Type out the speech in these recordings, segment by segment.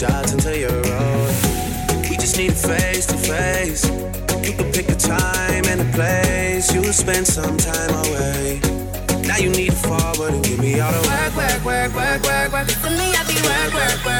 shots until you're old. We just need a face to face. You can pick a time and a place. You'll spend some time away. Now you need to forward and give me all the work, work, work, work, work, work. For me, I be work, work, work.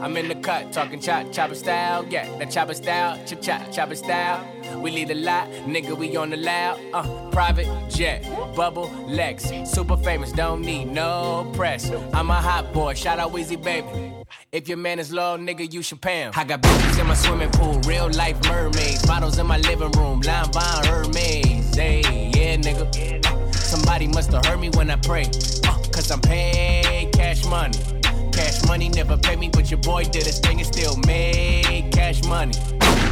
I'm in the cut, talking chop, chopper style. Yeah, that chopper style, chop, chop, chopper style. We lead a lot, nigga, we on the loud. Uh, private jet, bubble Lex, super famous, don't need no press. I'm a hot boy, shout out Weezy baby. If your man is low, nigga, you should pay him. I got bitches in my swimming pool, real life mermaids. Bottles in my living room, line by Hermes. Hey, yeah, nigga. Somebody must have heard me when I pray. Uh, Cause I'm paid cash money. Cash money never pay me, but your boy did his thing and still made cash money.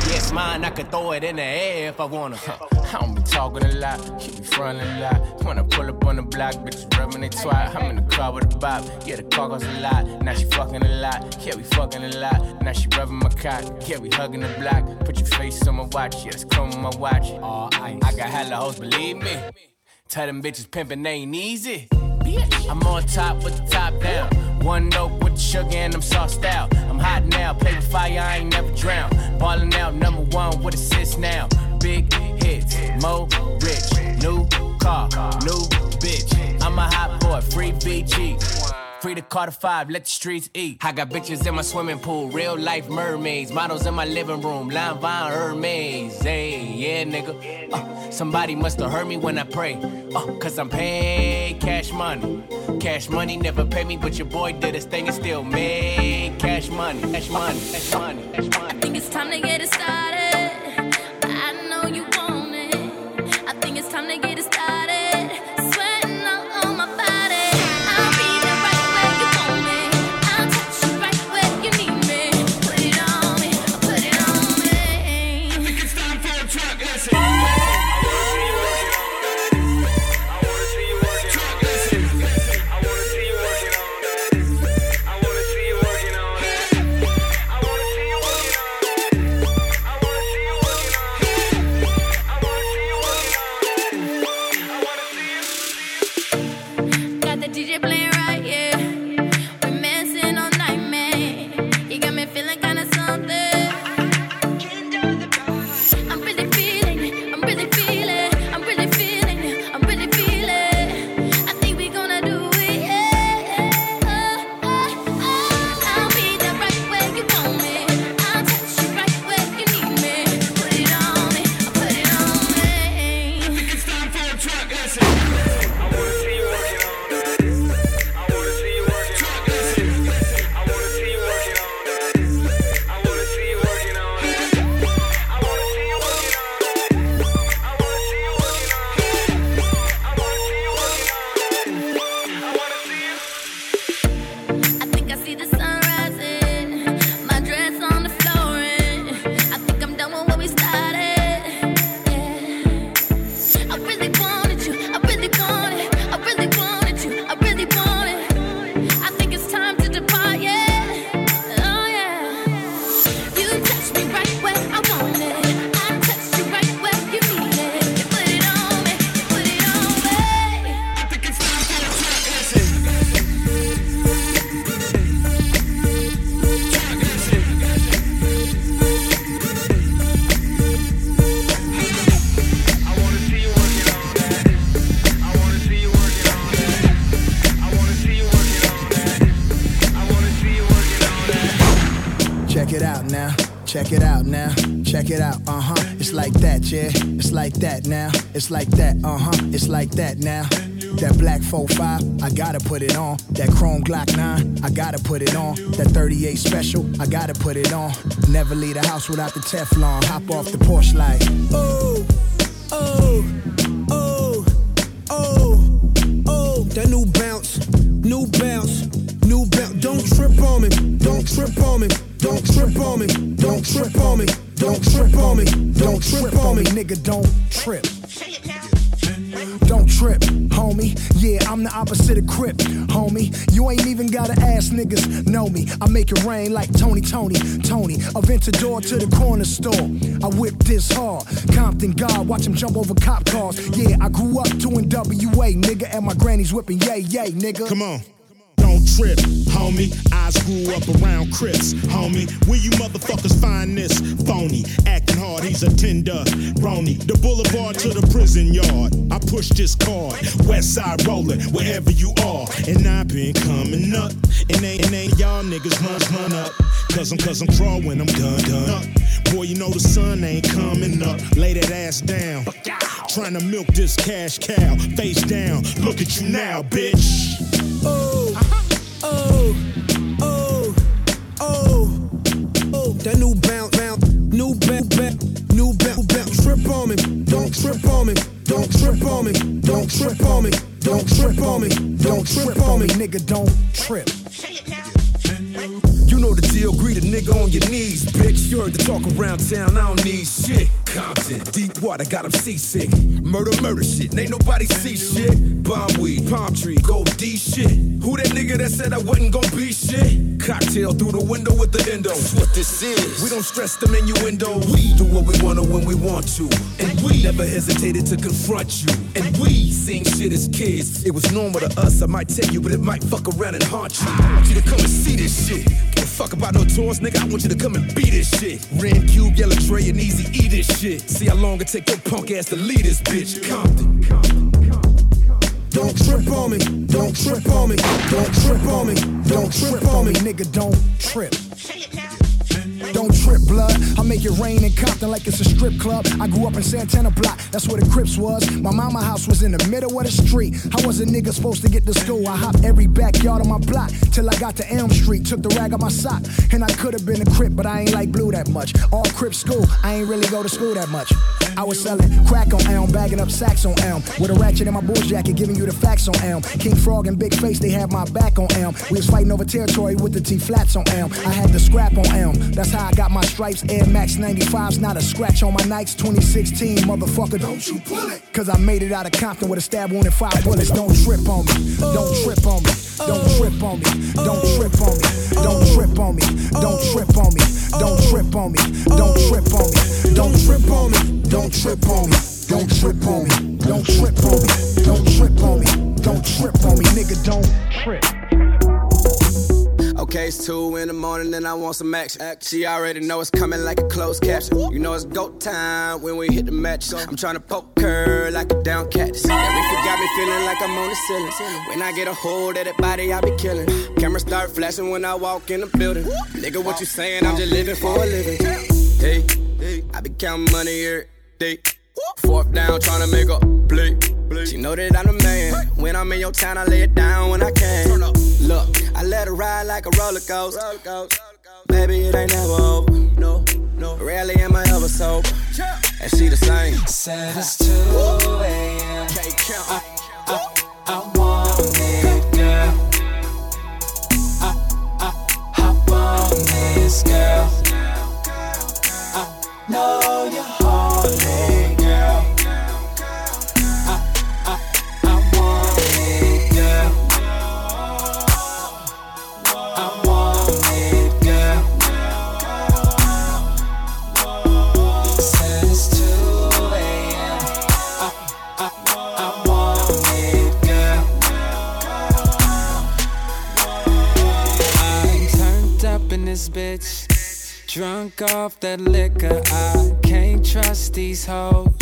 Yes, mine, I could throw it in the air if I wanna. I don't be talking a lot, you be frontin' a lot. When I pull up on the block, bitches rubbing they twat. I'm in the car with a bop, yeah, the car goes a lot. Now she fucking a lot, yeah, we fucking a lot. Now she rubbing my cock, yeah, we hugging the block. Put your face on my watch, yeah, it's chrome on my watch. All ice. I got hella hoes, believe me. Tell them bitches pimpin' ain't easy. I'm on top with the top down. One note with the sugar and I'm sauced out. I'm hot now, play with fire, I ain't never drown. Ballin' out number one with assists now. Big hits, mo rich, new car, new bitch. I'm a hot boy, free BG. Free to Carter 5, let the streets eat. I got bitches in my swimming pool, real life mermaids. Models in my living room, line by Hermes. Hey, yeah, nigga. Uh, somebody must have heard me when I pray. Uh, Cause I'm paid cash money. Cash money never pay me, but your boy did his thing and still made cash money. Cash money, cash money, cash money. I think it's time to get it started. It's like that. Uh huh. It's like that now. That black 45, I gotta put it on. That chrome Glock 9, I gotta put it on. That 38 special, I gotta put it on. Never leave the house without the Teflon. Hop off the porch like, oh, I make it rain like Tony, Tony, Tony. Aventador to the corner store. I whip this hard. Compton God, watch him jump over cop cars. Yeah, I grew up doing WA, nigga, and my granny's whipping yay, yay, nigga. Come on trip, homie. I grew up around Crips, homie. Where you motherfuckers find this phony? Acting hard, he's a tender Rony. The boulevard to the prison yard. I push this card, west side rolling, wherever you are. And I've been coming up. And ain't, and ain't y'all niggas run, run up. Cause I'm, cause I'm crawling, I'm gun, gun up. Boy, you know the sun ain't coming up. Lay that ass down. Trying to milk this cash cow. Face down, look at you now, bitch. Oh, uh-huh. Oh, oh, oh, oh. That new bounce, bounce, new bounce, bounce, new bounce, bounce. Trip on me, don't trip on me, don't trip on me, don't trip on me, don't trip on me, don't trip on me, nigga, don't trip. Know greet a nigga on your knees, bitch. You heard the talk around town, I don't need shit. Compton, deep water, got him seasick. Murder, murder shit, ain't nobody see shit. Bomb weed, palm tree, gold D shit. Who that nigga that said I wasn't gonna be shit? Cocktail through the window with the endo. That's what this is. We don't stress the innuendo. We do what we wanna when we want to. And we never hesitated to confront you. And we seen shit as kids. It was normal to us, I might tell you, but it might fuck around and haunt you. I want you to come and see this shit. Give a fuck about no tours, nigga. I want you to come and beat this shit. Ren Cube, Yella Dre, and Easy E this shit. See how long it take your punk ass to lead this bitch. Compton. Don't trip on me, don't trip on me, don't trip on me, don't trip on me, nigga, don't trip. Blood. I make it rain in Compton like it's a strip club. I grew up in Santana Block, that's where the Crips was. My mama house was in the middle of the street. I was a nigga supposed to get to school. I hopped every backyard on my block till I got to Elm Street. Took the rag on my sock, and I could have been a Crip, but I ain't like blue that much. All Crip school, I ain't really go to school that much. I was selling crack on Elm, bagging up sacks on Elm. With a ratchet in my boy's jacket, giving you the facts on Elm. King Frog and Big Face, they had my back on Elm. We was fighting over territory with the T flats on Elm. I had the scrap on Elm. That's how I got my stripes. Air Max 95's not a scratch on my Nikes. 2016, motherfucker, don't you pull it. Cause I made it out of Compton with a stab wound and five bullets. Don't trip on me. Don't trip on me. Don't trip on me. Don't trip on me. Don't trip on me. Don't trip on me. Don't trip on me. Don't trip on me. Don't trip on me. Don't trip on me. Don't trip on me. Don't trip on me. Don't trip on me. Don't trip on me. Don't trip on me, nigga, don't trip. Okay, it's two in the morning and I want some action. She already know it's coming like a closed caption. You know it's go time when we hit the match. I'm trying to poke her like a down cat. That got me feeling like I'm on the ceiling. When I get a hold of that body, I be killing. Camera start flashing when I walk in the building. Nigga, what you saying? I'm just living for a living. Hey, I be counting money every day. Fourth down, trying to make a play. She know that I'm the man. When I'm in your town, I lay it down when I can. Look, I let her ride like a roller coaster. Baby, it ain't never over. No, no. Rarely am I ever sober. And she the same. Said it's 2 a.m. I, I, I want it, girl. I, I, hop on this, girl. I know you're morning. Drunk off that liquor, I can't trust these hoes.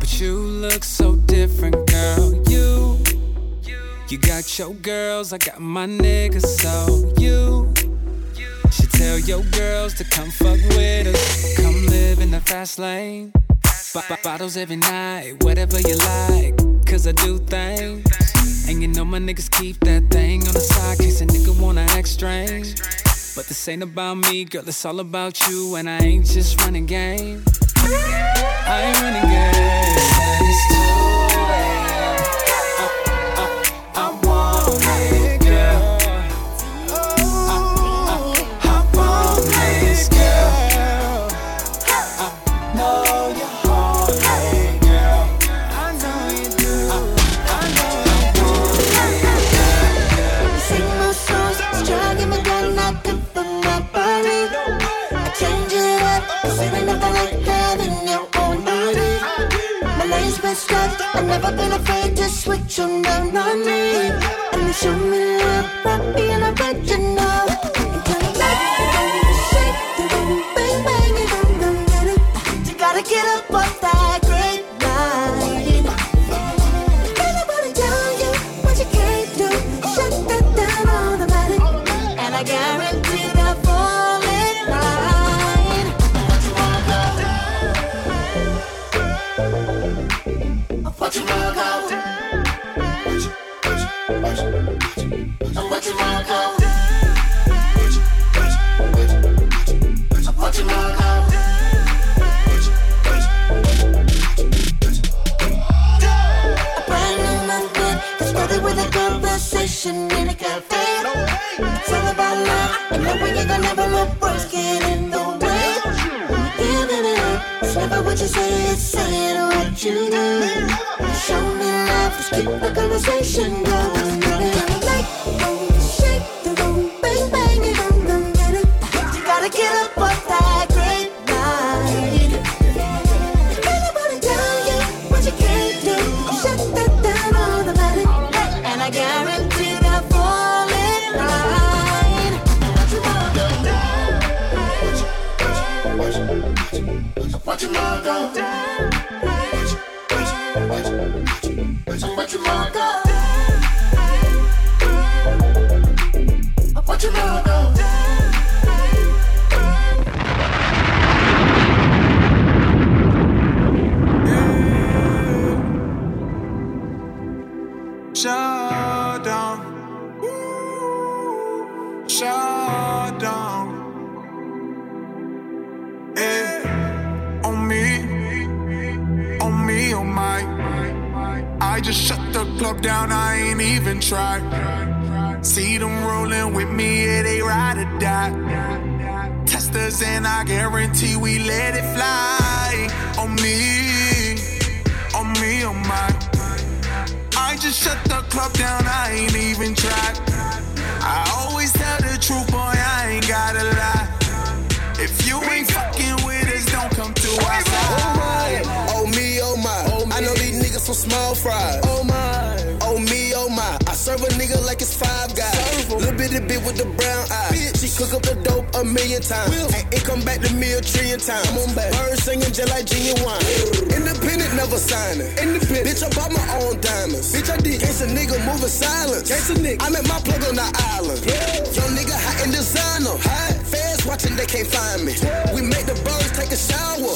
But you look so different, girl. You, you got your girls, I got my niggas, so you should tell your girls to come fuck with us. Come live in the fast lane. B- bottles every night, whatever you like. Cause I do things. And you know my niggas keep that thing on the side, case a nigga wanna act strange. But this ain't about me, girl, it's all about you. And I ain't just running game. I ain't running game. I've never been afraid to switch on down on me. And you show me love by being original. Small fries. Oh my. Oh me, oh my. I serve a nigga like it's five guys. Little bitty bit with the brown eyes. She cook up the dope a million times. And it come back to me a trillion times. Birds singing just like Ginuwine. Independent, never signing. Independent. Bitch, I bought my own diamonds. Bitch, I did. Case a nigga moving silence. Case a nigga. I met my plug on the island. Young nigga hot in designer. Hot. Fans watching, they can't find me. We make the birds take a shower.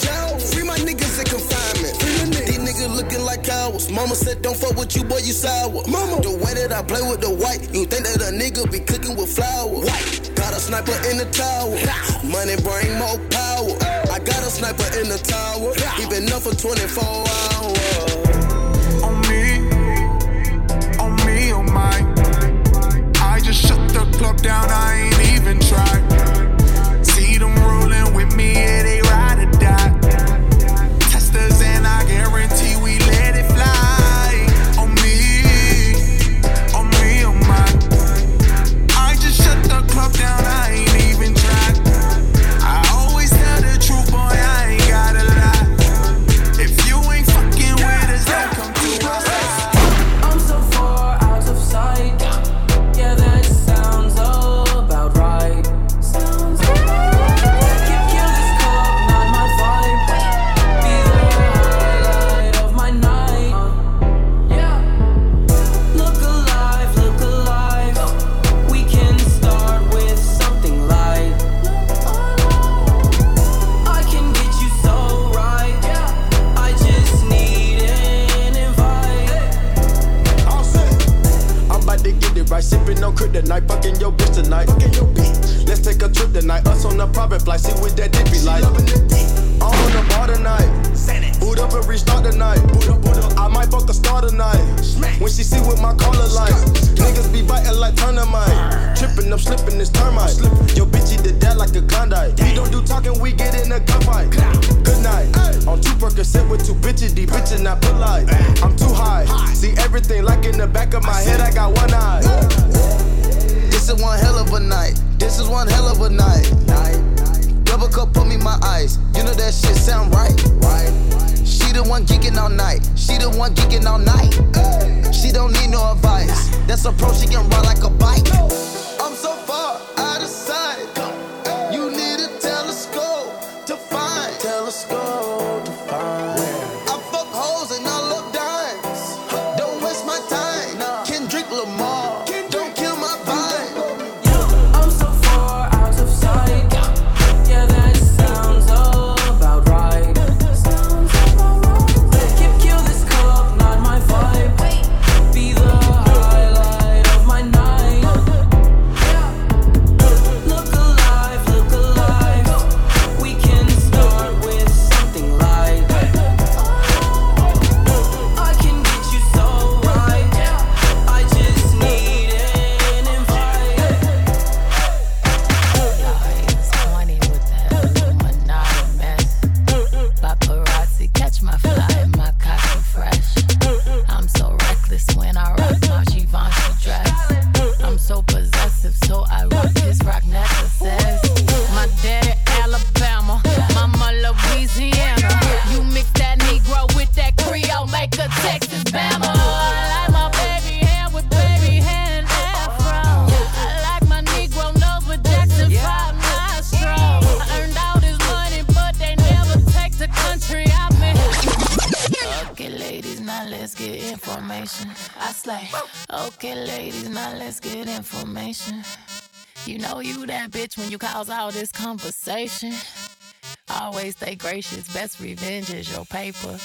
Free my niggas in confinement. Free These niggas looking like cowards. Mama said, don't fuck with you, boy, you sour. Mama. The way that I play with the white, you think that a nigga be cooking with flour. White. Got a sniper in the tower. Money bring more power. I got a sniper in the tower. He been up for 24 hours. On me, on me, on my. I just shut the club down, I ain't even try. On fucking your bitch tonight. Fucking your bitch. Let's take a trip tonight, us on the private flight, see what that dick be like. I'm on the bar tonight, boot up and restart tonight. I might fuck a star tonight, Smack. when she see with my collar light. Niggas be biting like turnamite, tripping, I'm slipping, this termite. Your bitch eat the dad like a Klondike. We don't do talking, we get in a gunfight. Good night, on two Percocet with two bitches, these bitches not polite. I'm too high, see everything like in the back of my head, I got one eye. This is one hell of a night. This is one hell of a night. night. Double cup, put me my eyes. You know that shit sound right. Right. She the one geeking all night. She the one geeking all night. Ay. She don't need no advice. That's a pro. She can ride like a bike. Cause all this conversation? Always stay gracious. Best revenge is your paper.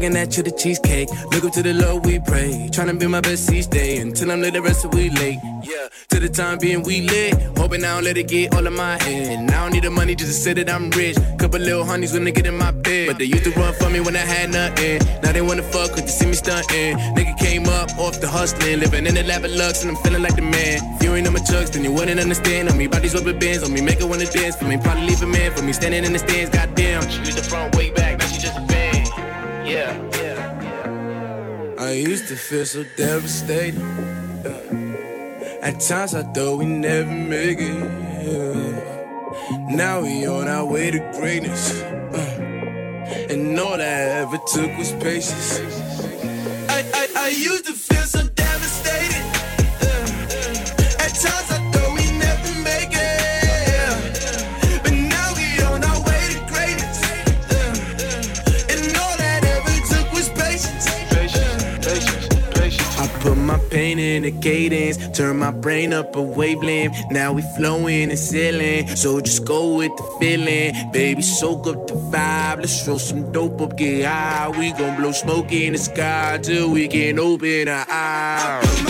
Looking at you, the cheesecake. Look up to the Lord, we pray. Trying to be my best each day until I'm late, the rest of we late. Yeah, to the time being we lit. Hoping I don't let it get all in my head. I don't need the money just to say that I'm rich. Couple little honeys when they get in my bed. But they used to run for me when I had nothing. Now they wanna fuck cause they see me stunting. Nigga came up off the hustling. Living in the lap of lux and I'm feeling like the man. If you ain't on my chucks, then you wouldn't understand. On me, these rubber bands. On me, make it wanna dance. For me, probably leave a man. For me, standing in the stands, goddamn. She used the front way back, now she just a fan. Yeah. I used to feel so devastated. Uh, at times I thought we never make it. Now we on our way to greatness. Uh, and all that I ever took was patience. I, I, I used to feel so devastated. In the cadence. Turn my brain up a wavelength. Now we flowing and sailing. So just go with the feeling. Baby, soak up the vibe. Let's throw some dope up, get high. We gon' blow smoke in the sky till we can open our eyes.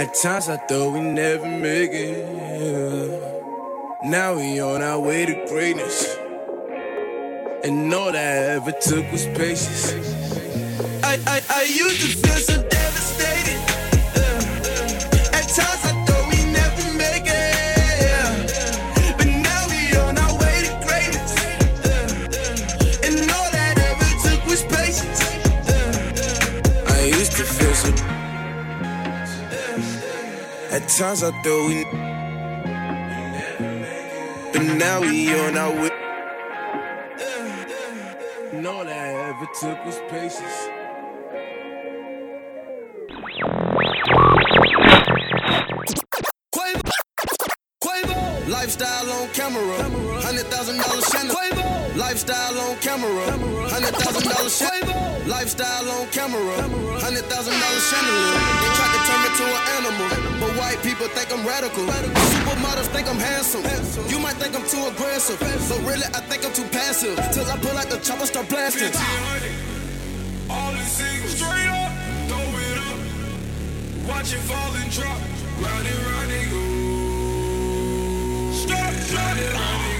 At times I thought we never make it. Now we on our way to greatness. And all that I ever took was patience. I, I, I used to feel so devastated. At times I thought we never make it. But now we on our way to greatness. uh, At times I thought we. But now we on our way. And all I ever took was patience. Quavo, Quavo, lifestyle on camera, hundred thousand dollar Chanel. Lifestyle on camera, hundred thousand dollar Chanel. Lifestyle on camera, hundred thousand dollar Chanel. They tried to turn me to an animal, but white people think I'm radical. Supermodels think I'm handsome. You might think I'm too aggressive, but really I think I'm too passive. Till I pull out the chopper, start blasting. All the singles straight up, throw it up. Watch it fall and drop. Round and round and go. Stop, round and round and go.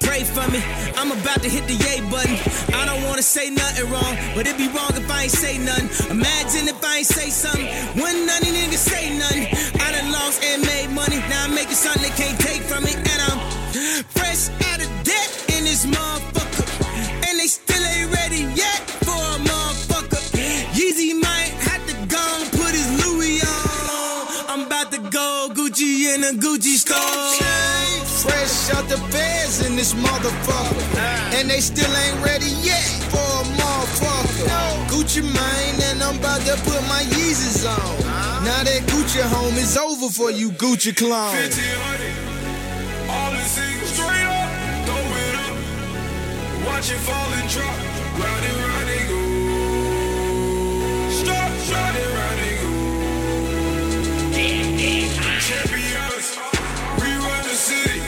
Pray for me, I'm about to hit the yay button. I don't wanna say nothing wrong, but it'd be wrong if I ain't say nothing. Imagine if I ain't say something, when none of niggas say nothing. I done lost and made money, now I'm making something they can't take from me, and I'm fresh out of debt in this motherfucker, and they still ain't ready yet for a motherfucker. Yeezy might have to go and put his Louis on. I'm about to go Gucci in a Gucci store. Out the feds in this motherfucker. And they still ain't ready yet for a motherfucker. Gucci Mane, and I'm about to put my Yeezys on. Now that Gucci home is over for you Gucci clones. 1500. All the singles straight up, throw it up. Watch it fall and drop. Round and round and go. Stop, round and round and go. Champions, we run the city.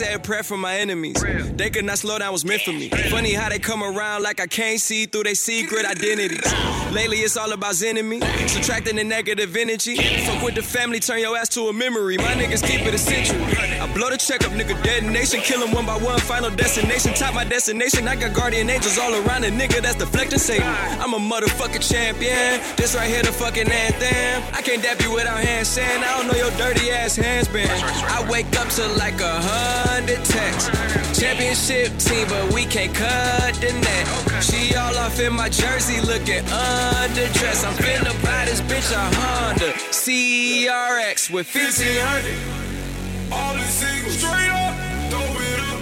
Said prayer for my enemies. They could not slow down, was meant for me. Funny how they come around like I can't see through their secret identities. Lately, it's all about zenning me, subtracting the negative energy. Fuck with the family, turn your ass to a memory. My niggas keep it century. I blow the check up, nigga, detonation. Kill 'em one by one, final destination. Top my destination. I got guardian angels all around a nigga that's deflecting Satan. I'm a motherfucking champion. This right here, the fucking anthem. I can't dap you without hand saying, I don't know your dirty ass hands been. I wake up to like a hundred texts. Championship team, but we can't cut the net. She all off in my jersey, looking underdressed. I'm finna buy this bitch a Honda CRX with 1500. All the singles straight up, throw it up.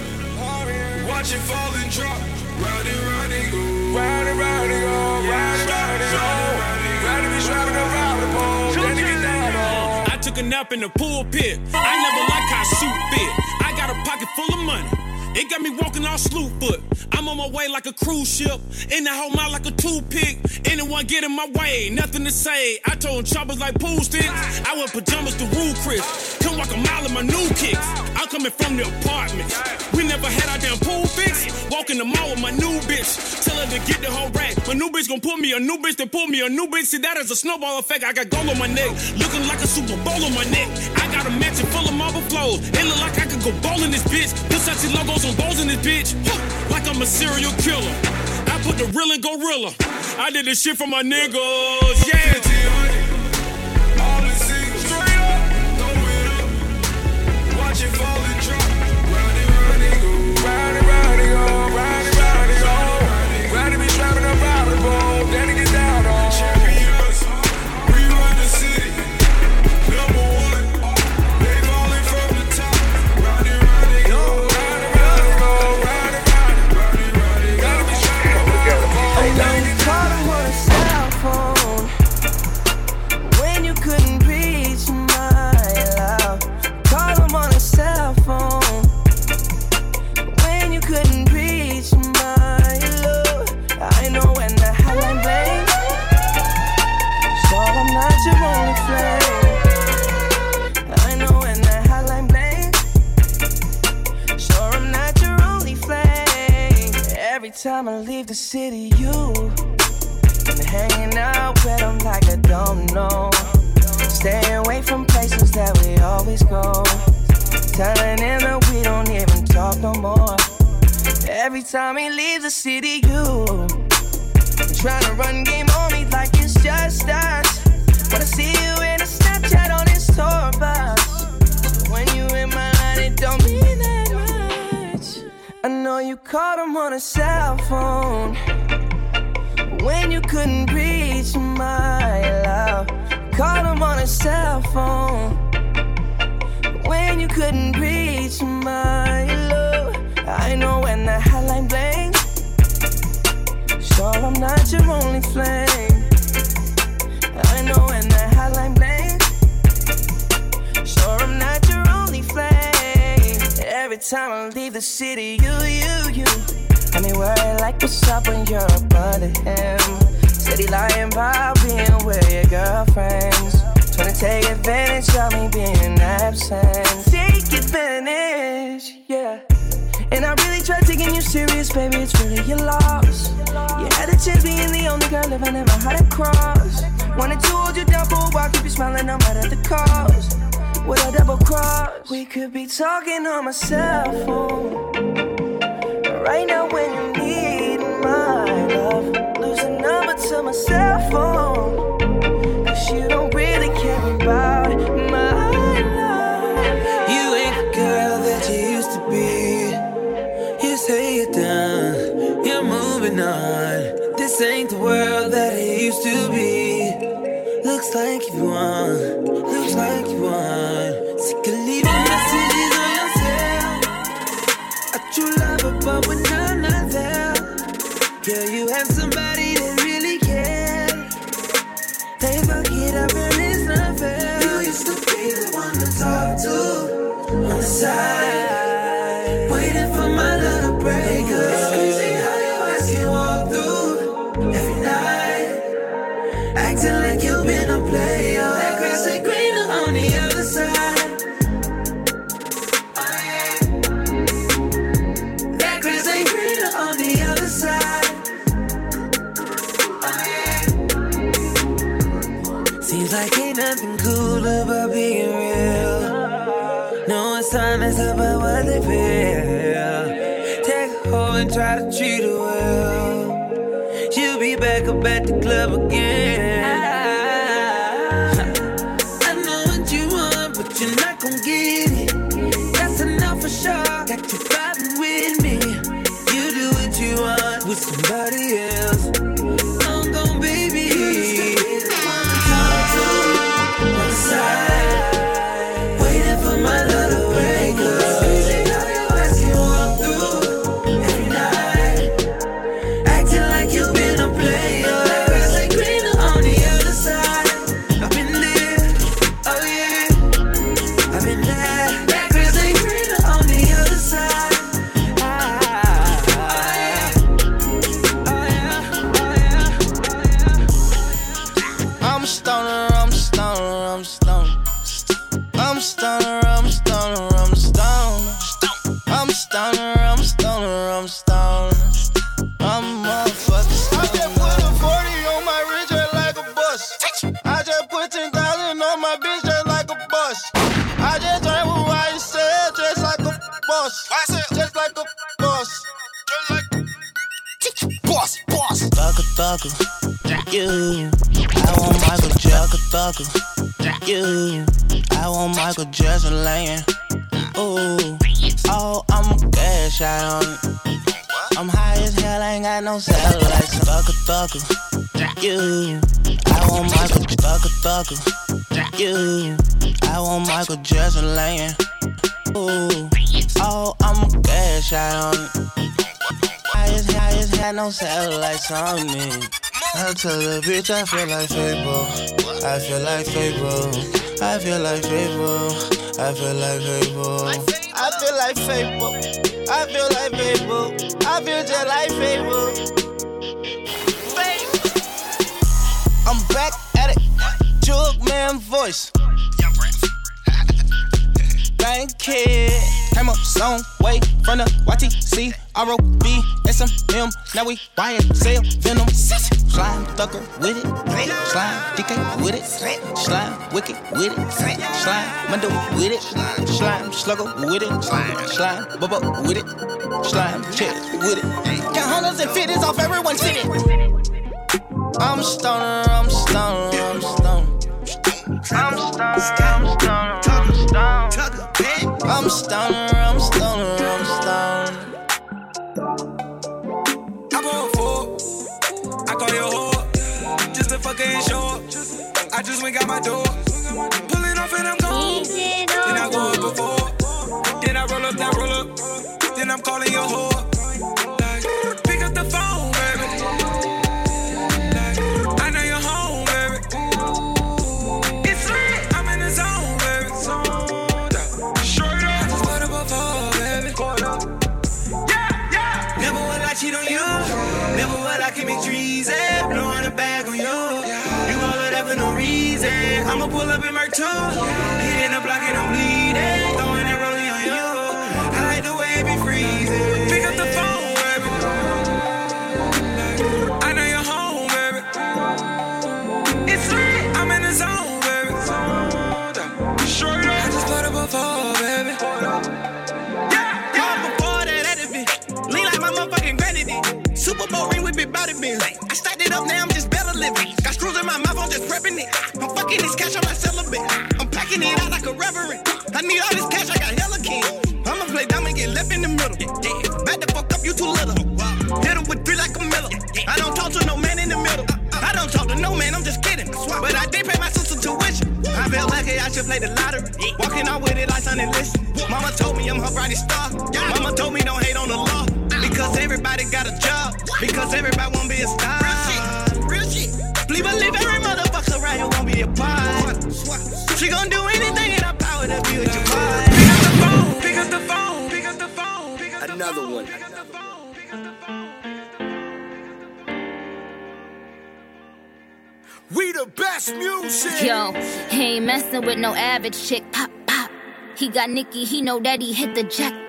Watch it fall and drop. Round and round and go. Round and round and go. Round and round and go. Round and round and go. Round and round and go. Then it get down on. I took a nap in the pulpit. I never like how suit fit. I got a pocket full of money. It got me walking all slew foot. I'm on my way like a cruise ship. In the whole mouth like a toothpick. Anyone get in my way, nothing to say. I told choppers like pool sticks. I wear pajamas to rule Chris. Come walk a mile in my new kicks. I'm coming from the apartments. We never had our damn pool fix. Walk in the mall with my new bitch. Tell her to get the whole rack. My new bitch gon' pull me a new bitch to pull me a new bitch. See that as a snowball effect. I got gold on my neck. Looking like a Super Bowl on my neck. I got a mansion full of marble flows. It look like I could go bowling this bitch. Versace logos on balls in this bitch. Like I'm a serial killer. I put the real in gorilla. I did this shit for my niggas. Yeah. Straight up. Throw it up. Watch it fall Every time he leaves the city, you trying to run game on me like it's just us. But I see you in a Snapchat on his tour bus. When you in my line, it don't mean that much. I know you called him on a cell phone when you couldn't reach my love. Called him on a cell phone when you couldn't reach my love. I know when the hotline blinks, sure I'm not your only flame. I know when the hotline blinks, sure I'm not your only flame. Every time I leave the city, you, you, you. I mean, worry like what's up when you're up under him. He lying about being with your girlfriends. Trying to take advantage of me being absent. Take advantage, yeah. And I really tried taking you serious, baby. It's really your loss. You had a chance being the only girl if I never had a cross. Wanted to hold you down for a while, keep you smiling no matter the cost. With a double cross, we could be talking on my cell phone. Right now, when you need my love, lose a number to my cell phone. Cause you don't really This ain't the world that it used to be. Looks like you won, looks like you won. Sick of leaving messages on your cell. A true lover, but I'm not there, girl, you have somebody up at the club again. Ain't got no satellites. Thucker Thucker. You, I want Michael Thucker Thucker. You, I want Michael Jackson laying. Ooh, oh, I'm a cash out on it. High as high as hell, no satellites on me. I tell the bitch I feel like Fable. I feel like Fable. I feel like Fable. I feel like Fable. I feel like Fable. I feel like Fable. I feel just like Fable. I'm back at it. Jug man voice. Thank kid. Came up some way from the YTC, ROB. Now we sell venom. Slime thucker with it. Slime DK with it. Slime wicked with it. Slime Mundo with it. Slime slugger with it. Slime bubba with it. Slime check with it. Got hundreds and fifties off everyone's city. I'm stoner, I'm stoner, I'm stoner. I'm stoner, I'm stoner, I'm stoner. I'm stoner, I'm stoner, I'm stoner. I go for I call you whore. Just a fucking show. I just went got my door. Pulling off and I'm gone. Then I go up before. Then I roll up that roll up. Then I'm calling your whore. Commit treason. Blowing a bag on you. You all of that for no reason. I'ma pull up in my toe. Hitting the block and I'm bleeding. Throwing that rolling on you. I like the way it be freezing. Pick up the phone, up. I just put up a phone, baby. Yeah, yeah. Before that, that it be. Lean like my motherfucking granny did. Super Bowl ring with big body bins. I stacked it up, now I'm just better living. Got screws in my mouth, I'm just prepping it. I'm fucking this cash on my celibate. I'm packing it out like a reverend. I need all this cash, I got hella king. I'ma play dumb and get left in the middle. Back the fuck up, you too little. Hit him with three like a miller. I don't talk to no man in the middle. I don't talk to no man, I'm just kidding. But I did pay my sister tuition. I felt lucky I should play the lottery. Walking out with it like Sonny List. Mama told me I'm her brightest star. Mama told me don't hate on the law. Because everybody got a job. Because everybody won't be a star. Real shit. Real shit. Please believe every motherfucker right here won't be a part. She gon' do anything in her power to be with your boy. Pick up the phone. Pick up the phone. Pick up the phone. Pick up the Another one. We the best music. Yo, he ain't messing with no average chick. Pop, pop. He got Nicki, he know that he hit the jackpot.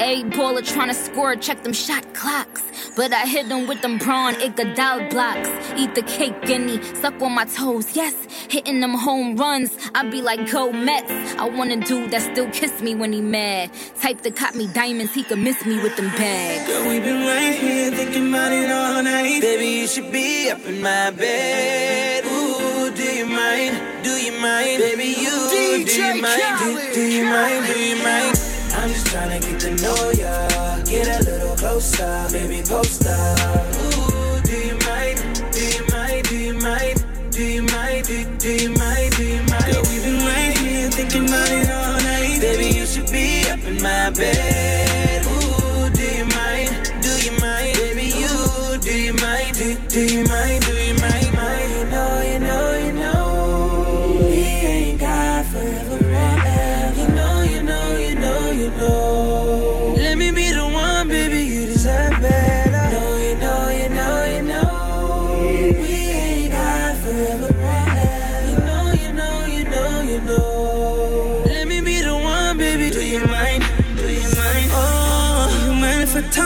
A baller tryna score, check them shot clocks. But I hit them with them 'Bron Iguodala blocks. Eat the cake, guinea, suck on my toes, yes. Hitting them home runs, I be like, go Mets. I want a dude that still kiss me when he mad. Type that cop me diamonds, he could miss me with them bags. Girl, we been right here thinking about it all night. Baby, you should be up in my bed. Ooh, do you mind? Do you mind? Baby, you do you mind? Do, do you mind? Do you mind? I'm just trying to get to know ya. Get a little closer, baby, post up. Ooh, do you mind? Do you mind? Do you mind? Do you mind? Do, do you mind? Do you mind? Girl, we've been right here thinking about it all night. Baby, you should be up in my bed.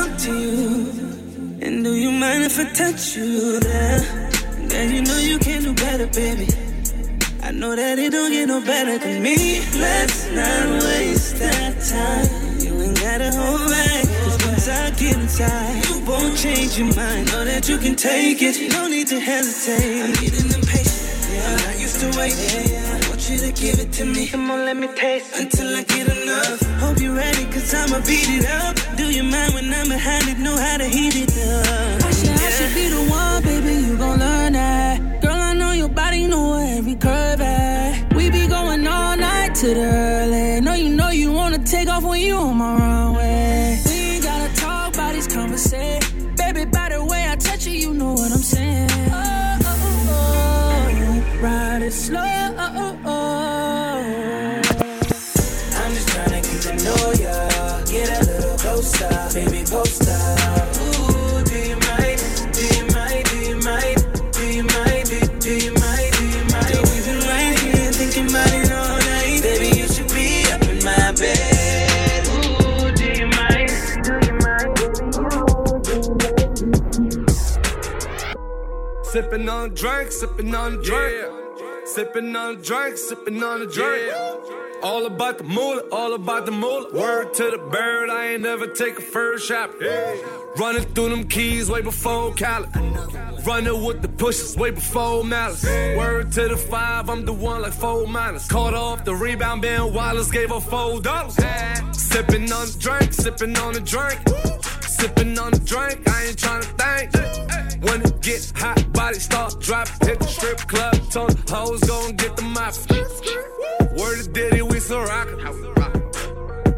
Talk to you? And do you mind if I touch you there? You know you can do better, baby. I know that it don't get no better than me. Let's not waste that time. You ain't gotta hold back. Cause once I get inside. You won't change your mind. Know that you can take it. No need to hesitate. I'm getting impatient. Yeah, I'm not used to waiting. Yeah, I want you to give it to me. Come on, let me taste until I get enough. Hope you're ready, cause I'ma beat it up. Do you mind when I'm behind it? Know how to heat it up. I should, I should be the one, baby. You gon' learn that. Girl, I know your body know every curve at. We be going all night to the on a drink, sipping on a drink. Sipping on a drink, sipping on a drink. All about the moolah, all about the moolah. Word to the bird, I ain't never take a first shot. Running through them keys way before Cali. Running with the pushes way before malice. Word to the five, I'm the one like four minus. Caught off the rebound, Ben Wallace gave her four dollars. Sipping on the drink, sipping on the drink. Sipping on the drink, I ain't tryna think. When it get hot, body start dropping. Hit the strip club, ton hoes gon' get the mop. Word to Diddy, we still rockin'.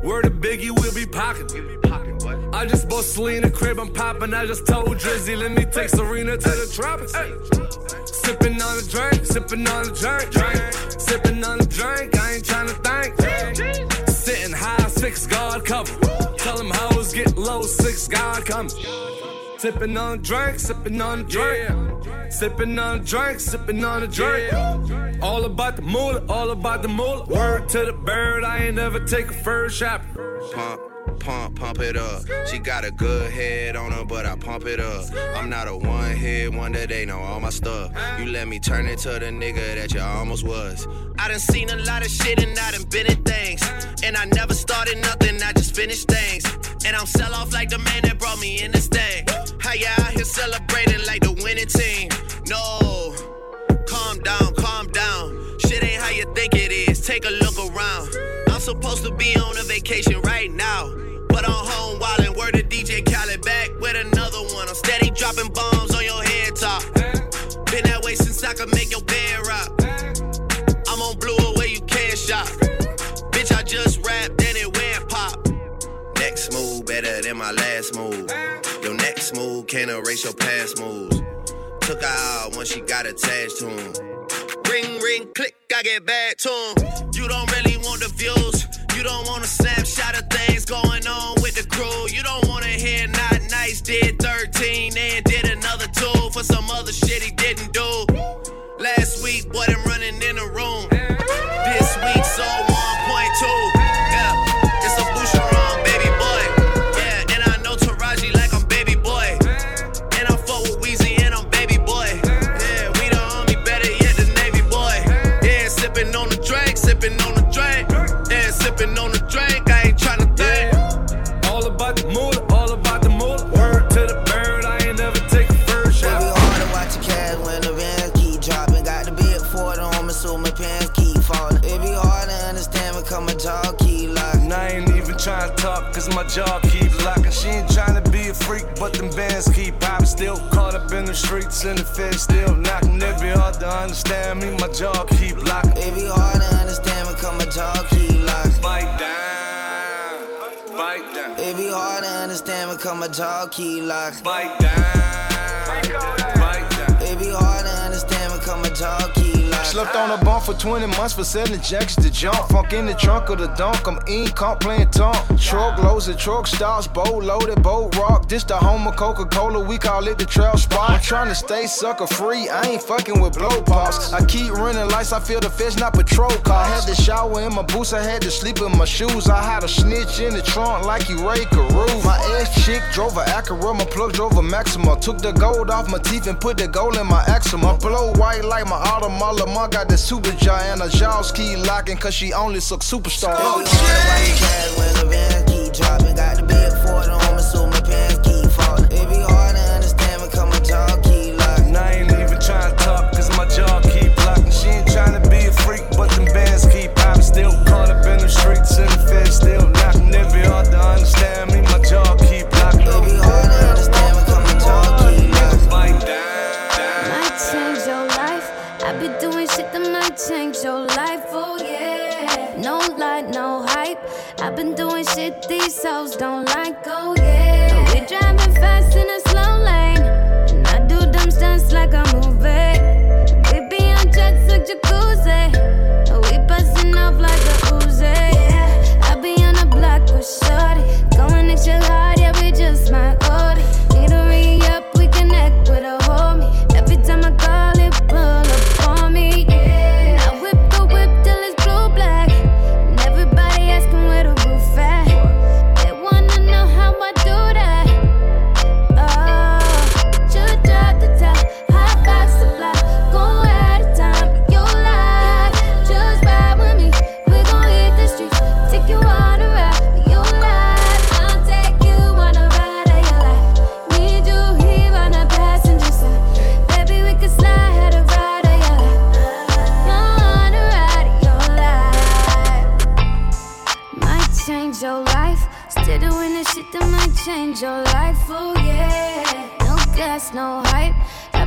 Word to Biggie, we'll be pockin'. I just bought Selena crib, I'm poppin'. I just told Drizzy, let me take Serena to the tropics. Sippin' on a drink, sippin' on a drink, drink. Sippin' on a drink, I ain't tryna think. Sitting high, six guard cover. Tell them hoes get low, six God coming. Sipping on a drink, sipping on a drink. Sipping on a drink, sipping on a drink. All about the moolah, all about the moolah. Word to the bird, I ain't never take a first shot. Pump, pump, pump it up. She got a good head on her, but I pump it up. I'm not a one hit wonder, they know all my stuff. You let me turn into the nigga that you almost was. I done seen a lot of shit and I done been in things. And I never started nothing, I just finished things. And I'm sell off like the man that brought me in this thing. How ya out here celebrating like the winning team? No, calm down, calm down. Shit ain't how you think it is. Take a look around. I'm supposed to be on a vacation right now. But I'm home wildin', word to DJ Khaled back with another one. I'm steady dropping bombs on your head top. Been that way since I could make your bed rock. I'm on blue away, you can't shop. Bitch, I just rapped and it went pop. Next move better than my last move. Your next move can't erase your past moves. Took her out when she got attached to him. Ring, ring, click, I get back to him. You don't really want the views. You don't want a snapshot of things going on with the crew. You don't want to hear not nice did 13 and did another two for some other shit he didn't do. Last week, boy, them running in the room. This week, so jaw keep locking. She ain't trying to be a freak, but them bands keep popping. Still caught up in the streets and the feds still knocking. It be hard to understand me, my jaw keep locking. It be hard to understand because my jaw keep locking. Bite down, bite down. It be hard to understand because my jaw keep locking. Bite down, bite down. It be hard to understand because my jaw keep. Slept on a bump for 20 months for selling jacks to jump. Funk in the trunk of the dunk, I'm in comp playing tonk. Truck loads and truck stops, boat loaded, boat rock. This the home of Coca Cola, we call it the trail spot. I'm trying to stay sucker free, I ain't fucking with blow pops. I keep running lights, I feel the fish, not patrol i Had to shower in my boots, I had to sleep in my shoes. I had a snitch in the trunk like you Ray Carew. My ex chick drove a Acura, my plug drove a Maxima. Took the gold off my teeth and put the gold in my axima. Blow white like my Audemars Lamar got the super giant. Her jaws keep locking cause she only suck superstar. It be change your life. Oh yeah, no gas, no hype.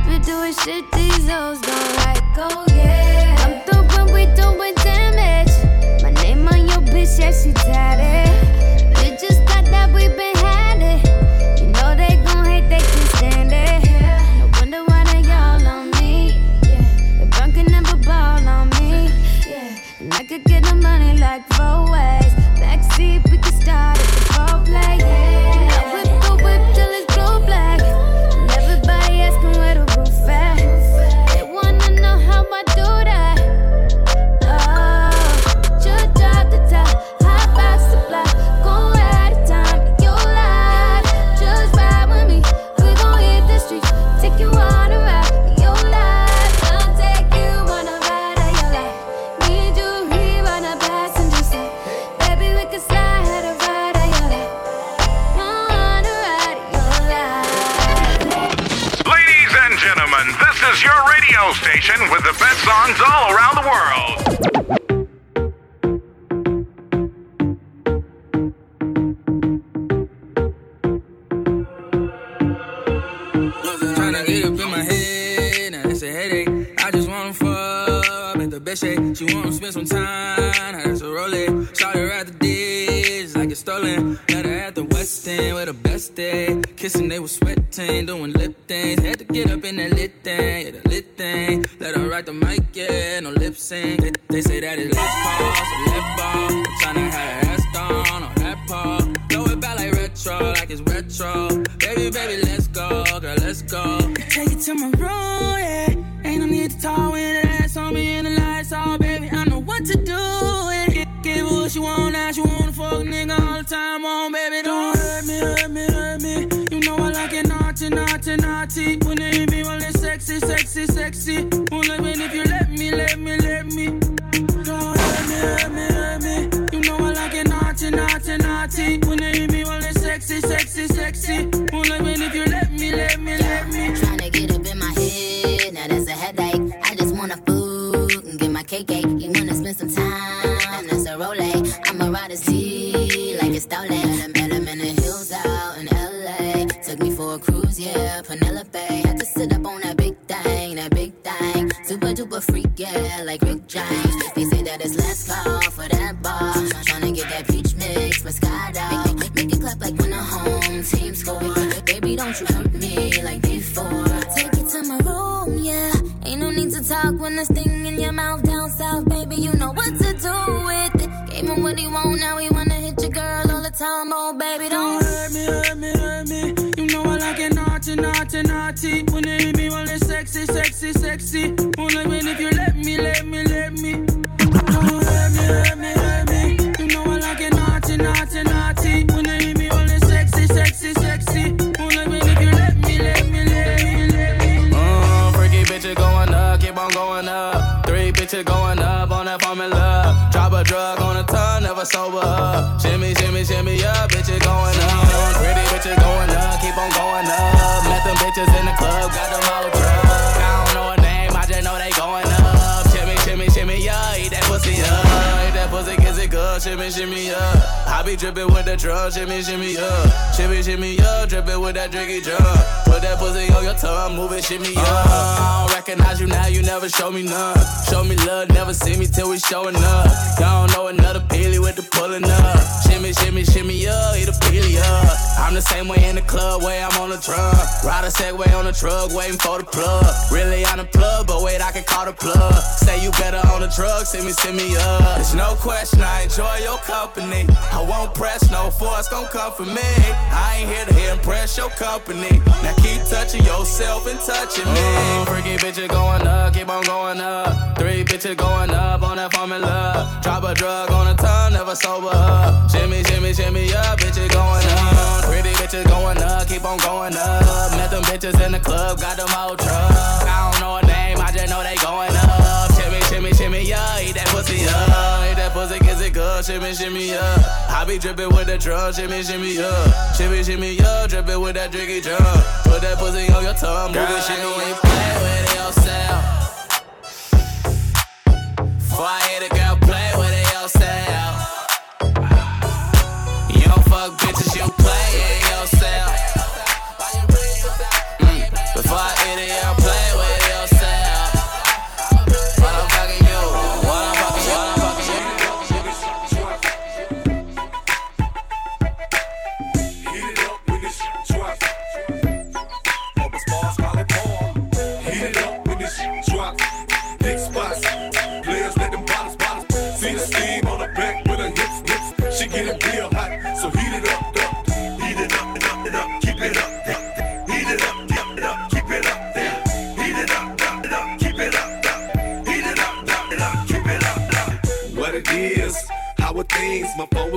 Been doing shit these hoes don't like. Oh yeah, I'm through when we doing damage. My name on your bitch, yeah she tatted. You just got that we been had it. You know they gon' hate, they can stand it. No wonder why they all on me. The can never ball on me. And I could get the money like four station with the best songs all around the world. Tryna get up in my head, now a headache. I just wanna fuck, the best shake. She wanna spend some time, now that's a Rolex. Shot her at the dish, like it's stolen. Met her at the West End with the best day. Kissing, they was sweating, doing lip things. Had to get up in that lit thing, yeah, the lit thing. Let her write the mic, yeah, no lip sync. They, they say that it's last call, let ball. Tryna have her ass down on that paw. Throw it back like retro, like it's retro. Baby, baby, let's go, girl, let's go. Take it to my room, yeah. Ain't no need to talk when the ass on me and the lights off, baby. I know what to do. Yeah. Give, her what she want, now she wanna fuck nigga all the time on, baby. Don't hurt me, naughty, naughty, naughty. When they hit me, it's sexy, sexy, sexy. Only when if you let me, let me, let me. Don't hurt me, hurt me, hurt me. You know I like it naughty, naughty, naughty. When they hit me, it's sexy, sexy, sexy. Bitches going up, keep on going up. Three bitches going up on that formula. Drop a drug on a tongue, never sober up. Shimmy, shimmy, shimmy up, bitches going up. Pretty bitches going up, keep on going up. Met them bitches in the club, shimmy, shimmy up. I be dripping with the drum, shimmy, shimmy up. Shimmy, shimmy up, dripping with that drinky drum. Put that pussy on your tongue, move it, shimmy up. Uh-huh. I don't recognize you now, you never show me none. Show me love, never see me till we showing up. Y'all don't know another peely with the pulling up. Shimmy, shimmy, shimmy up, eat a up. I'm the same way in the club, way I'm on the drum. Ride a Segway on the truck, waiting for the plug. Really on the plug, but wait, I can call the plug. Say you better on the drug, send me, send me up. There's no question, I enjoy your company. I won't press, no force gon' come for me. I ain't here to hear impress your company. Now keep touching yourself and touching me. Uh-huh. Freaky bitches going up, keep on going up. Three bitches going up on that formula. Drop a drug on a tongue, never sober up. Shimmy, shimmy, shimmy up, bitches going up. Pretty bitches going up, keep on going up. Met them bitches in the club, got them all truck. I don't know a name, I just know they going up. Shimmy, shimmy, shimmy, yeah, eat that pussy up. Eat that pussy, kiss it good, shimmy, shimmy, up. I be dripping with the drum, shimmy, shimmy, up. Shimmy, shimmy, up, dripping with that drinky drum. Put that pussy on your tongue, move it, shimmy, when you play with yourself. Before I hit a girl, play with it yourself. Fuck bitches, you play it yourself.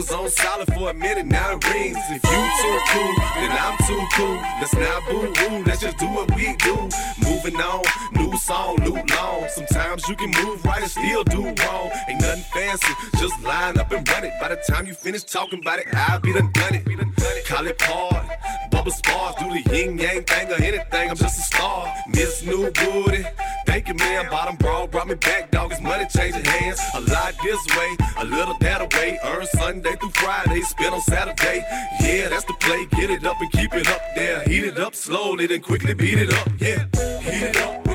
Was on silent for a minute, now it rings. If you too cool, then I'm too cool. Let's not boo woo, let's just do what we do. Moving on, new song, new long. Sometimes you can move right and still do wrong. Ain't nothing fancy, just line up and run it. By the time you finish talking about it, I'll be done done it. Call it part, bubble spars, do the yin yang thing or anything. I'm just a star. Miss New Booty, thank you, man. Bottom bra brought me back, dog. It's money changing hands. A lot this way, a little that away. Earn Sunday through Friday, spend on Saturday. Yeah, that's the play. Get it up and keep it up there. Heat it up slowly, then quickly beat it up. Yeah, heat it up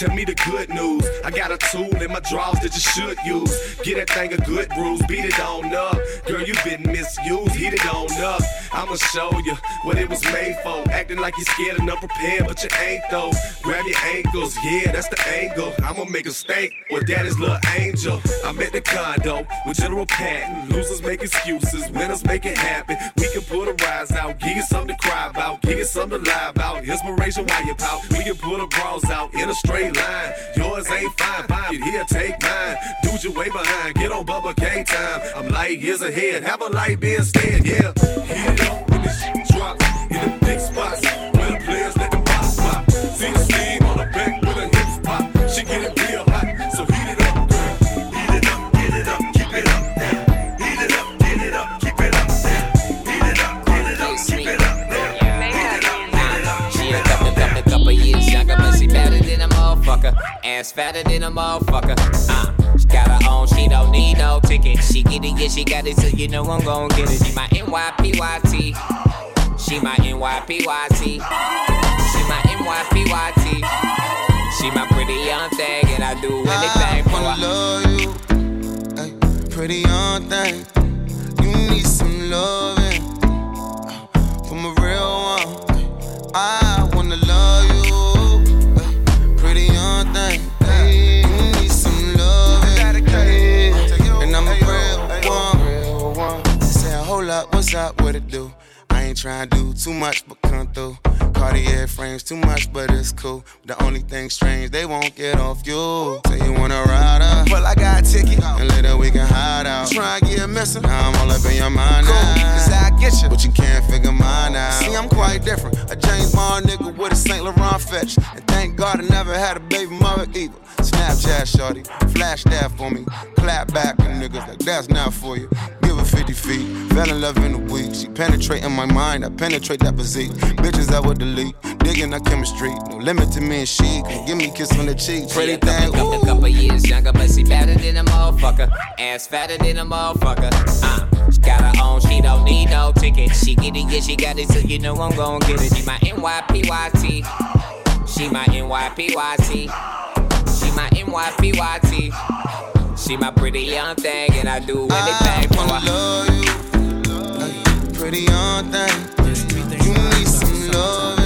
tell me the good news. I got a tool in my drawers that you should use. Get that thing a good bruise, beat it on up. Girl, you been misused, heat it on up. I'ma show you what it was made for. Acting like you're scared and unprepared, but you ain't though. Grab your ankles, yeah, that's the angle. I'ma make a stink with daddy's little angel. I'm at the condo with General Patton. Losers make excuses, winners make it happen. We can put a rise out, give you something to cry about, give you something to lie about. Inspiration while you pout. We can put a bras out in a straight line. Yours ain't fine, fine. You here, take mine. Dude, you way behind. Get on Bubba K time. I'm light years ahead. Have a light being instead, yeah. Heat it up when this shit drops in the big spots where the players let them bottles pop. See the steam on the back with her hips pop. She getting real Ass fatter than a motherfucker. Uh, she got her own, she don't need no ticket. She get it, yeah, she got it, so you know I'm gon' get it. She my NYPYT. She my NYPYT. She my NYPYT. She my pretty young thing, and I do anything for her. I love you, pretty young thing. You need some loving uh, from a real one. I up, what's up, what it do? I ain't tryna do too much, but come through. Cartier frames too much, but it's cool. The only thing strange, they won't get off you. Say you wanna ride up, well I got a ticket, and later we can hide out. Try and get missing, now I'm all up in your mind cool, now. Cause I get you, but you can't figure mine out. See, I'm quite different. A James Bond nigga with a Saint Laurent fetch, and thank God I never had a baby mother either. Snapchat shorty, flash that for me. Clap back and niggas like that's not for you. Give her 50 feet, fell in love in a week. She penetrating my mind, I penetrate that physique. Bitches that would delete, digging our chemistry. No limit to me and she can give me a kiss on the cheek. Pretty She a couple, thing, couple, couple years younger, but she better than a motherfucker. Ass fatter than a motherfucker. Uh, she got her own, she don't need no ticket. She get it, yeah, she got it, so you know I'm gon' get it. She my NYPYT. She my NYPYT. She my NYPYT. She my pretty young thing, and I do anything for her. Pretty young thing, some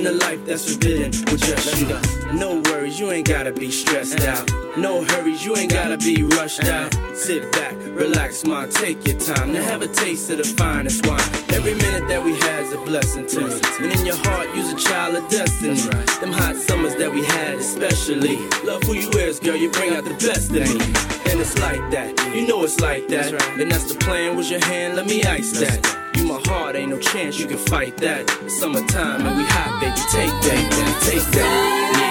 Living the life that's forbidden with just you. No worries, you ain't gotta be stressed out. No hurries, you ain't gotta be rushed out. Sit back, relax, ma, take your time to have a taste of the finest wine. Every minute that we had's a blessing to me. And in your heart, you's a child of destiny. Them hot summers that we had, especially. Love who you is, girl, you bring out the best in me. And it's like that, you know it's like that. And that's the plan, was your hand, let me ice that. My heart, ain't no chance you can fight that. Summertime and we hot, baby, take that, take that. When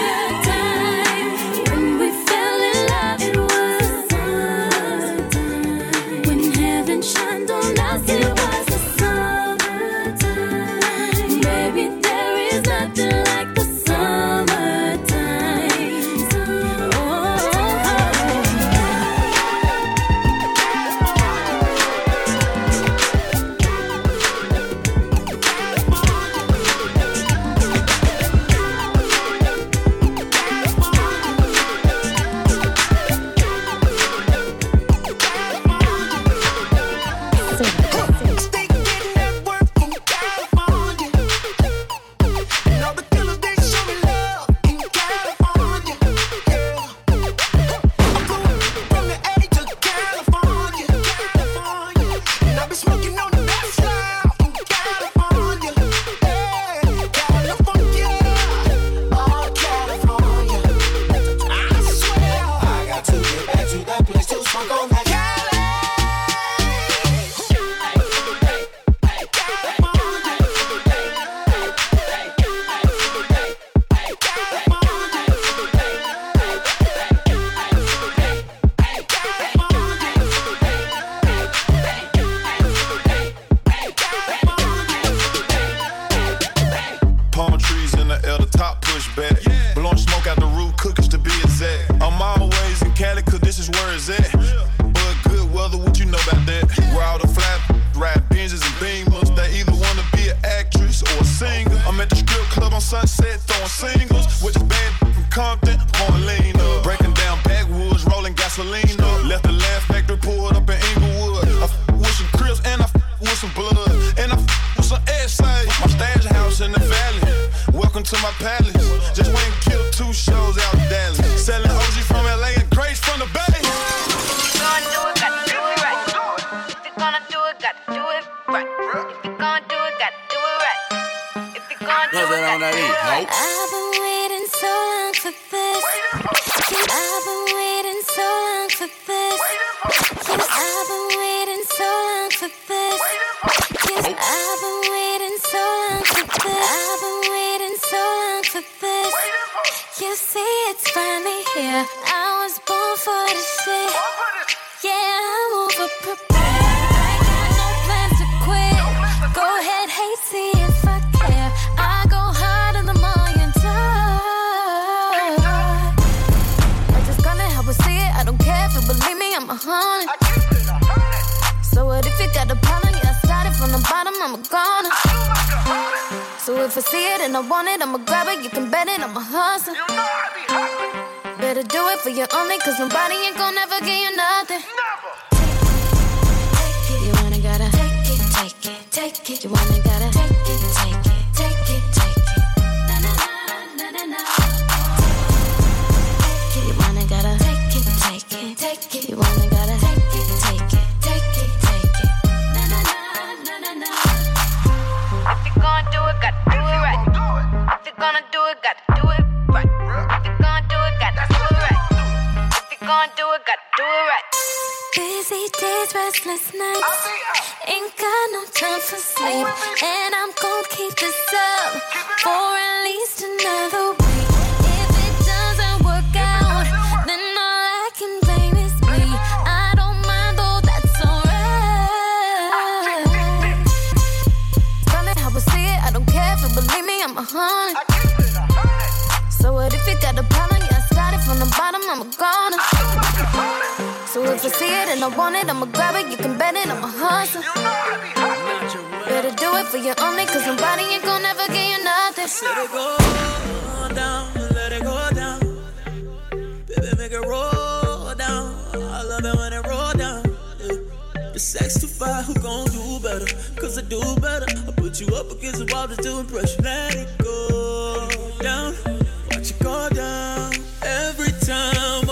gonna do it, gotta do it right. Busy days, restless nights. Ain't got no time for sleep. And I'm gonna keep this up for at least another week. If it doesn't work out, then all I can blame is me. I don't mind though, that's alright. Funny how I see it, I don't care if you believe me, I'm a hundred. So what if you got a problem? Yeah, I started from the bottom, I'm a goner. If I see it and I want it, I'ma grab it. You can bet it, I'm a hustler. Better do it for you only, cause nobody ain't gonna ever give you nothing. Let it go down, let it go down. Baby, make it roll down. I love it when it roll down. The sex too far, who gon' do better? Cause I do better. I put you up against the wall to impress you. Let it go down, watch it go down. Every time,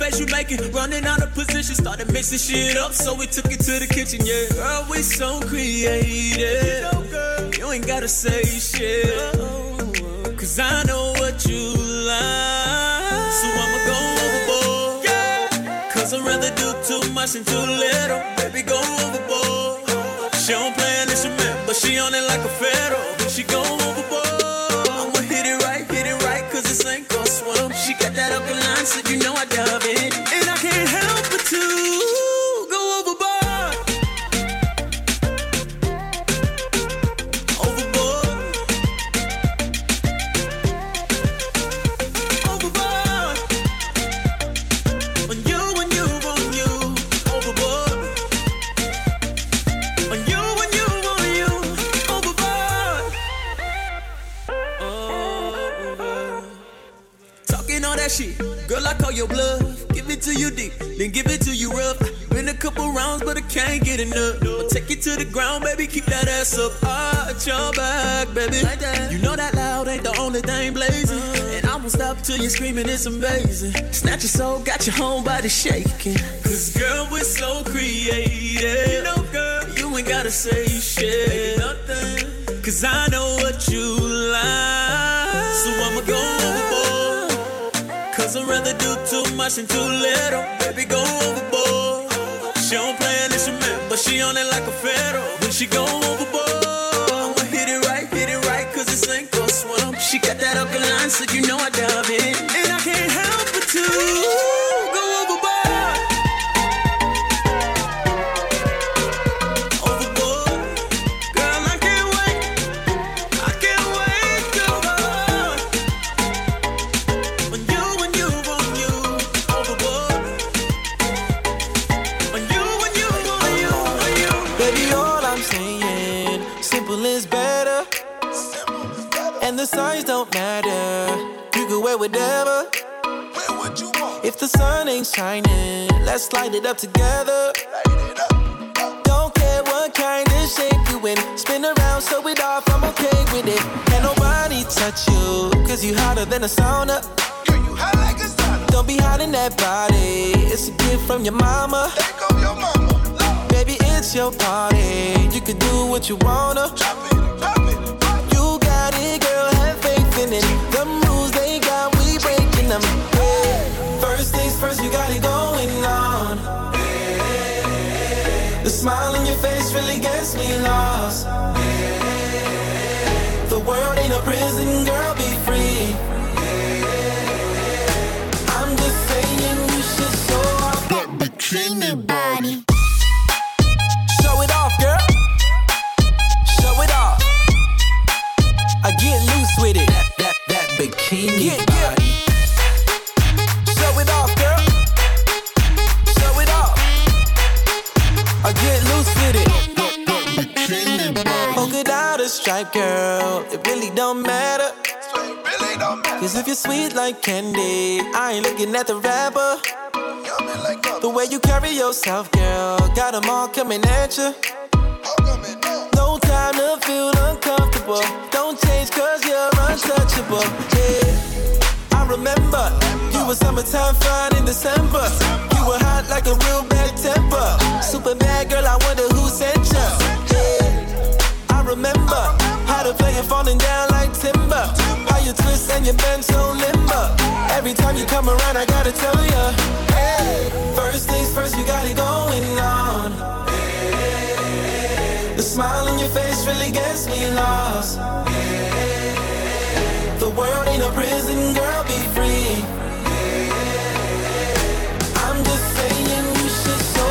face you make it. Running out of position, started mixing shit up, so we took it to the kitchen, yeah. Girl, we so creative. You ain't gotta say shit. Cause I know what you like. So I'ma go overboard. Cause I'd rather do too much than too little. Baby, go overboard. She don't play an instrument, but she on it like a fiddle. She go overboard. I'ma hit it right, hit it right, cause this ain't gon' swim. She you know I love it. It to you deep, then give it to you rough. Been a couple rounds, but I can't get enough. I'll take it to the ground, baby. Keep that ass up. Arch your back, baby. You know that loud ain't the only thing blazing. Uh-huh. And I won't stop till you're screaming, it's amazing. Snatch your soul, got your whole body shaking. Cause girl, we're so creative. You know, girl, you ain't gotta say shit. Nothing. Cause I know what you like. So I'ma go overboard. Cause I'd rather do too much than too little. Baby, go overboard. She don't play an instrument, but she on it like a fiddle. When she go overboard, I'ma hit it right, hit it right, cause this ain't gon' swim. She got that upper line, so you know I love it. And I can't help but to Signs don't matter. You can wear whatever. If the sun ain't shining, let's light it up together. Don't care what kind of shape you in. Spin around, show it off, I'm okay with it. Can nobody touch you, cause you hotter than a sauna. Girl, you hot like a sauna. Don't be hiding that body. It's a gift from your mama. Take your mama. Baby, it's your party. You can do what you wanna. Drop it, drop Have faith in. The rules they got, we breaking them. First things first, you got it going on. The smile on your face really gets me lost. The world ain't a prison, girl. Stripe, girl. It really don't matter. Cause if you're sweet like candy, I ain't looking at the rapper. The way you carry yourself, girl, got all coming at you. Time to feel uncomfortable. Don't change cause you're untouchable. Yeah. I remember you were summertime fine in December. You were hot like a real bad temper. Super bad girl, I wonder who sent you. Yeah. I remember how to play it falling down like timber. How you twist and you bend so limber. Every time you come around, I gotta tell ya. Hey, first things first, you got it going on. Smile on your face really gets me lost. The world ain't a prison, girl, be free. I'm just saying you should show